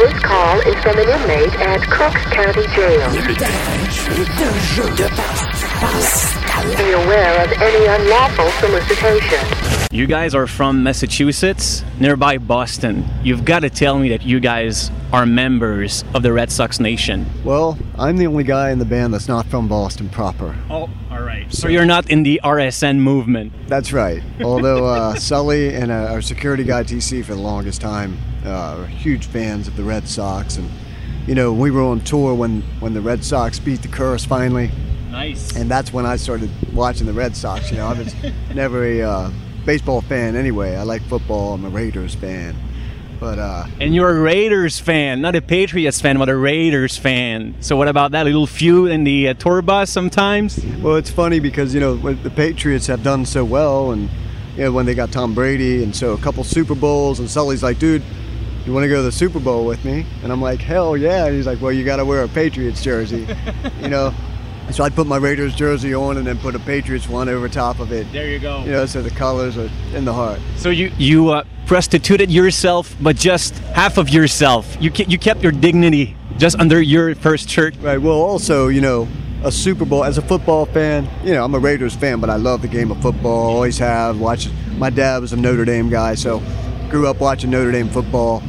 This call is from an inmate at Crooks County Jail. Be aware of any unlawful solicitation. You guys are from Massachusetts, nearby Boston. You've got to tell me that you guys are members of the Red Sox Nation. Well, I'm the only guy in the band that's not from Boston proper. Oh, all right. So you're not in the RSN movement. That's right. Although uh, Sully and uh, our security guy TC for the longest time uh, huge fans of the Red Sox, and you know we were on tour when when the Red Sox beat the curse finally, Nice. and that's when I started watching the Red Sox. You know, I was never a uh, baseball fan anyway. I like football. I'm a Raiders fan, but uh, And you're a Raiders fan, not a Patriots fan, but a Raiders fan. So what about that little feud in the uh, tour bus sometimes? Well, it's funny because you know the Patriots have done so well, and you know when they got Tom Brady, and so a couple Super Bowls, and Sully's like, "Dude, you want to go to the Super Bowl with me?" And I'm like, "Hell yeah!" And he's like, "Well, you got to wear a Patriots jersey," you know. So I'd put my Raiders jersey on, and then put a Patriots one over top of it. There you go. You know, so the colors are in the heart. So you you uh, prostituted yourself, but just half of yourself. You ke- you kept your dignity just under your first shirt. Right. Well, also, you know, a Super Bowl as a football fan. You know, I'm a Raiders fan, but I love the game of football. Always have. Watched. My dad was a Notre Dame guy, so grew up watching Notre Dame football.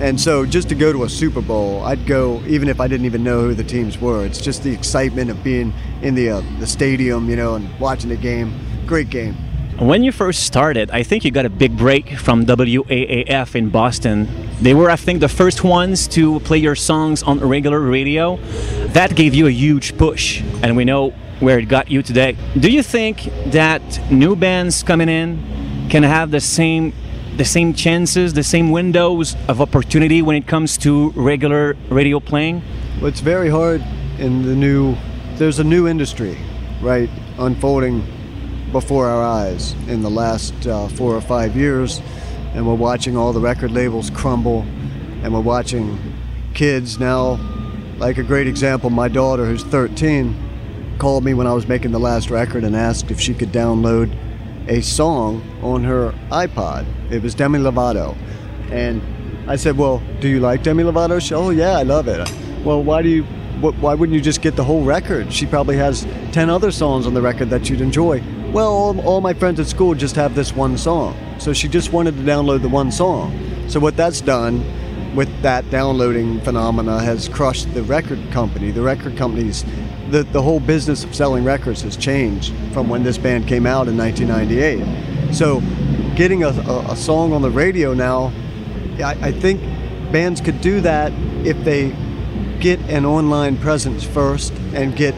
And so, just to go to a Super Bowl, I'd go even if I didn't even know who the teams were. It's just the excitement of being in the uh, the stadium, you know, and watching the game. Great game. When you first started, I think you got a big break from WAAF in Boston. They were, I think, the first ones to play your songs on regular radio. That gave you a huge push, and we know where it got you today. Do you think that new bands coming in can have the same the same chances, the same windows of opportunity when it comes to regular radio playing? Well, it's very hard in the new. There's a new industry, right, unfolding before our eyes in the last uh, four or five years, and we're watching all the record labels crumble, and we're watching kids now. Like a great example, my daughter, who's 13, called me when I was making the last record and asked if she could download a song on her iPod. It was Demi Lovato, and I said, "Well, do you like Demi Lovato?" She, "Oh yeah, I love it." Well, why do you? wh- Why wouldn't you just get the whole record? She probably has ten other songs on the record that you'd enjoy. Well, all, all my friends at school just have this one song, so she just wanted to download the one song. So what that's done with that downloading phenomena has crushed the record company. The record companies, the, the whole business of selling records has changed from when this band came out in 1998. So getting a, a, a song on the radio now, I, I think bands could do that if they get an online presence first and get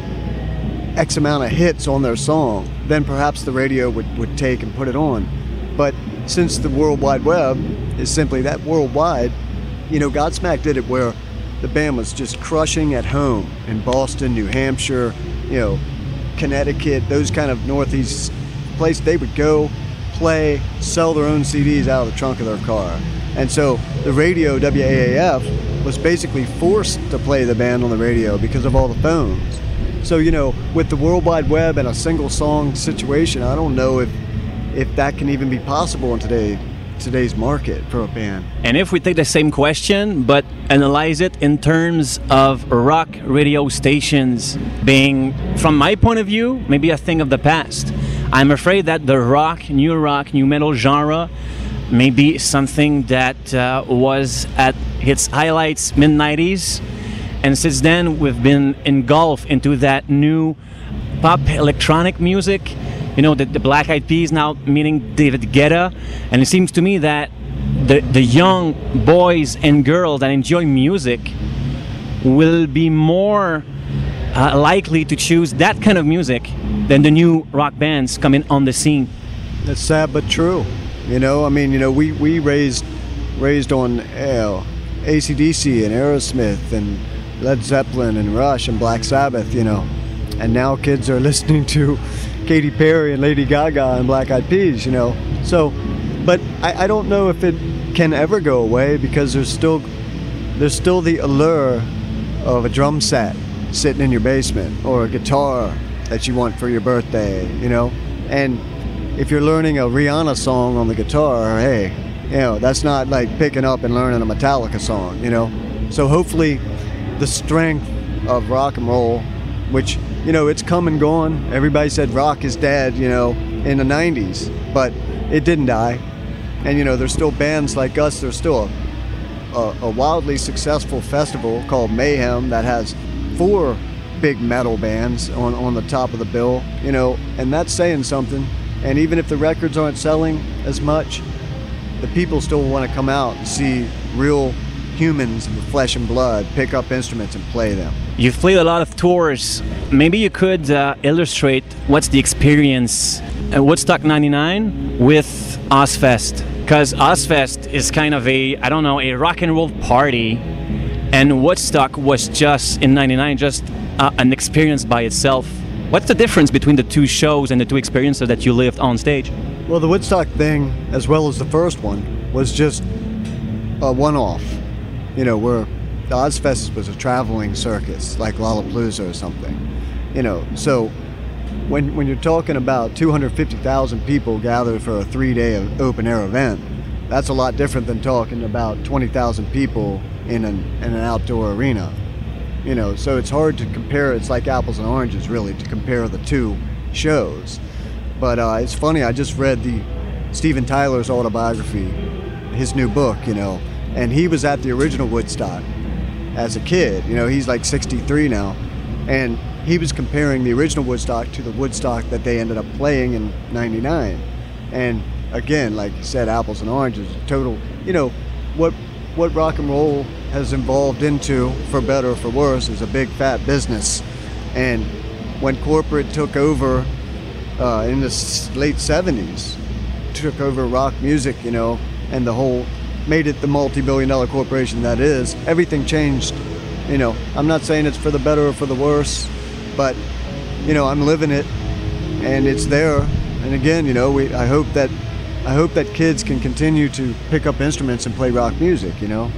X amount of hits on their song, then perhaps the radio would, would take and put it on. But since the World Wide Web is simply that worldwide, you know, Godsmack did it where the band was just crushing at home in Boston, New Hampshire, you know, Connecticut, those kind of northeast places. They would go, play, sell their own CDs out of the trunk of their car. And so the radio, WAAF, was basically forced to play the band on the radio because of all the phones. So, you know, with the World Wide Web and a single song situation, I don't know if if that can even be possible in today today's market for a band. And if we take the same question but analyze it in terms of rock radio stations being, from my point of view, maybe a thing of the past, I'm afraid that the rock, new rock, new metal genre may be something that uh, was at its highlights mid 90s. And since then, we've been engulfed into that new pop electronic music. You know, the, the Black Eyed Peas now meaning David Guetta. And it seems to me that the, the young boys and girls that enjoy music will be more uh, likely to choose that kind of music than the new rock bands coming on the scene. That's sad but true. You know, I mean, you know, we, we raised raised on uh, ACDC and Aerosmith and Led Zeppelin and Rush and Black Sabbath, you know. And now kids are listening to Katy Perry and Lady Gaga and Black Eyed Peas, you know. So, but I, I don't know if it can ever go away because there's still there's still the allure of a drum set sitting in your basement or a guitar that you want for your birthday, you know. And if you're learning a Rihanna song on the guitar, hey, You know, that's not like picking up and learning a Metallica song, you know? So hopefully the strength of rock and roll, which, you know, it's come and gone. Everybody said rock is dead, you know, in the 90s, but it didn't die. And, you know, there's still bands like us, there's still a, a, a wildly successful festival called Mayhem that has four big metal bands on, on the top of the bill, you know, and that's saying something. And even if the records aren't selling as much, the people still want to come out and see real humans with flesh and blood pick up instruments and play them. You've played a lot of tours. Maybe you could uh, illustrate what's the experience at Woodstock 99 with Ozzfest. Because Ozzfest is kind of a, I don't know, a rock and roll party. And Woodstock was just, in 99, just uh, an experience by itself. What's the difference between the two shows and the two experiences that you lived on stage? Well, the Woodstock thing, as well as the first one, was just a one off. You know, where the Ozzfest was a traveling circus, like Lollapalooza or something. You know, so when, when you're talking about 250,000 people gathered for a three day open air event, that's a lot different than talking about 20,000 people in an, in an outdoor arena. You know, so it's hard to compare. It's like apples and oranges, really, to compare the two shows. But uh, it's funny. I just read the Steven Tyler's autobiography, his new book. You know, and he was at the original Woodstock as a kid. You know, he's like 63 now, and he was comparing the original Woodstock to the Woodstock that they ended up playing in '99. And again, like you said, apples and oranges. Total. You know, what what rock and roll has evolved into, for better or for worse, is a big fat business. And when corporate took over uh, in the late 70s, took over rock music, you know, and the whole made it the multi-billion dollar corporation that is, everything changed. You know, I'm not saying it's for the better or for the worse, but you know, I'm living it and it's there. And again, you know, we I hope that I hope that kids can continue to pick up instruments and play rock music, you know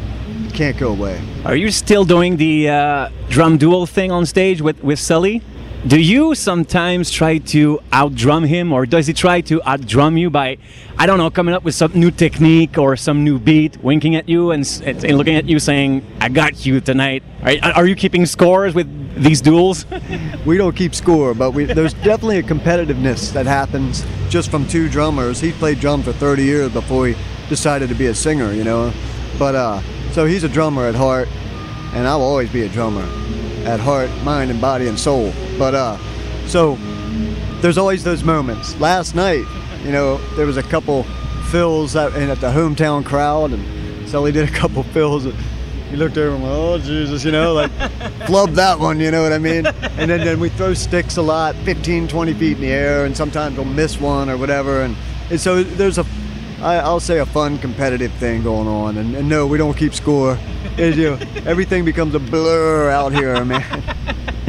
can't go away. Are you still doing the uh, drum duel thing on stage with, with Sully? Do you sometimes try to outdrum him, or does he try to outdrum you by, I don't know, coming up with some new technique or some new beat, winking at you and, and looking at you saying, I got you tonight? Are, are you keeping scores with these duels? we don't keep score, but we, there's definitely a competitiveness that happens just from two drummers. He played drums for 30 years before he decided to be a singer, you know. But uh, so he's a drummer at heart, and I'll always be a drummer at heart, mind, and body and soul. But uh, so there's always those moments. Last night, you know, there was a couple fills at, at the hometown crowd, and Sully did a couple fills. And he looked over and went, "Oh Jesus," you know, like flub that one, you know what I mean? And then, then we throw sticks a lot, 15, 20 feet in the air, and sometimes we'll miss one or whatever. And, and so there's a I, will say a fun competitive thing going on. And, and no, we don't keep score. It, you know, everything becomes a blur out here, man.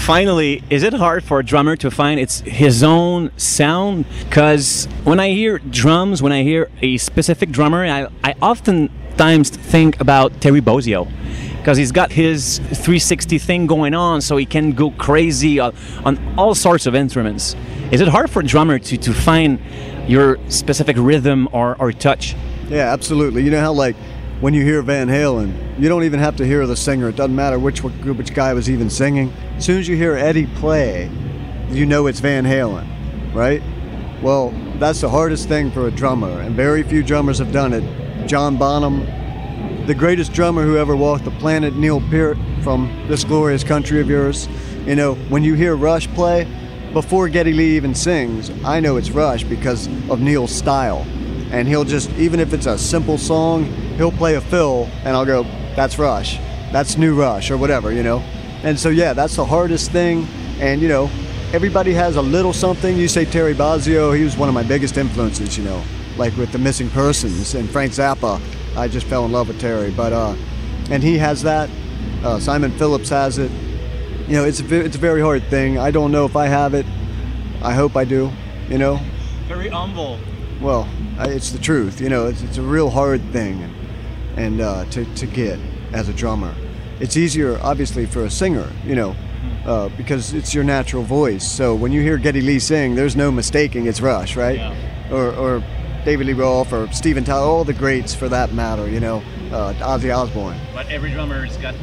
Finally, is it hard for a drummer to find its his own sound? Because when I hear drums, when I hear a specific drummer, I, I oftentimes think about Terry Bozzio because he's got his 360 thing going on, so he can go crazy on, on all sorts of instruments. Is it hard for a drummer to, to find your specific rhythm or, or touch. Yeah, absolutely. You know how like when you hear Van Halen, you don't even have to hear the singer. It doesn't matter which which guy was even singing. As soon as you hear Eddie play, you know it's Van Halen, right? Well, that's the hardest thing for a drummer, and very few drummers have done it. John Bonham, the greatest drummer who ever walked the planet, Neil Peart from this glorious country of yours. You know, when you hear Rush play, before Geddy Lee even sings, I know it's Rush because of Neil's style. And he'll just, even if it's a simple song, he'll play a fill and I'll go, that's Rush. That's New Rush or whatever, you know? And so, yeah, that's the hardest thing. And, you know, everybody has a little something. You say Terry Bozzio, he was one of my biggest influences, you know, like with the missing persons and Frank Zappa. I just fell in love with Terry. But, uh, and he has that. Uh, Simon Phillips has it you know, it's a, it's a very hard thing. I don't know if I have it. I hope I do, you know. Very humble. Well, it's the truth, you know. It's, it's a real hard thing, and, and uh, to to get as a drummer, it's easier obviously for a singer, you know, uh, because it's your natural voice. So when you hear Geddy Lee sing, there's no mistaking it's Rush, right? Yeah. Or, or David Lee Roth or Steven Tyler, all the greats for that matter, you know, uh, Ozzy Osbourne. But every drummer's got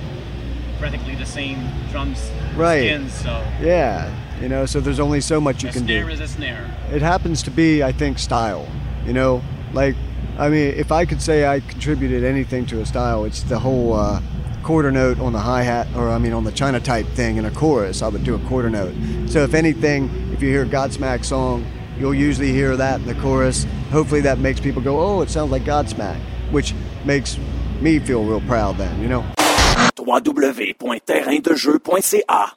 practically the same drums Right. skins, so Yeah, you know, so there's only so much you a can snare do. is a snare. It happens to be, I think, style. You know, like, I mean, if I could say I contributed anything to a style, it's the whole uh, quarter note on the hi hat, or I mean, on the China type thing in a chorus. I would do a quarter note. So, if anything, if you hear a Godsmack song, you'll usually hear that in the chorus. Hopefully, that makes people go, "Oh, it sounds like Godsmack," which makes me feel real proud. Then, you know. www.terraindejeu.ca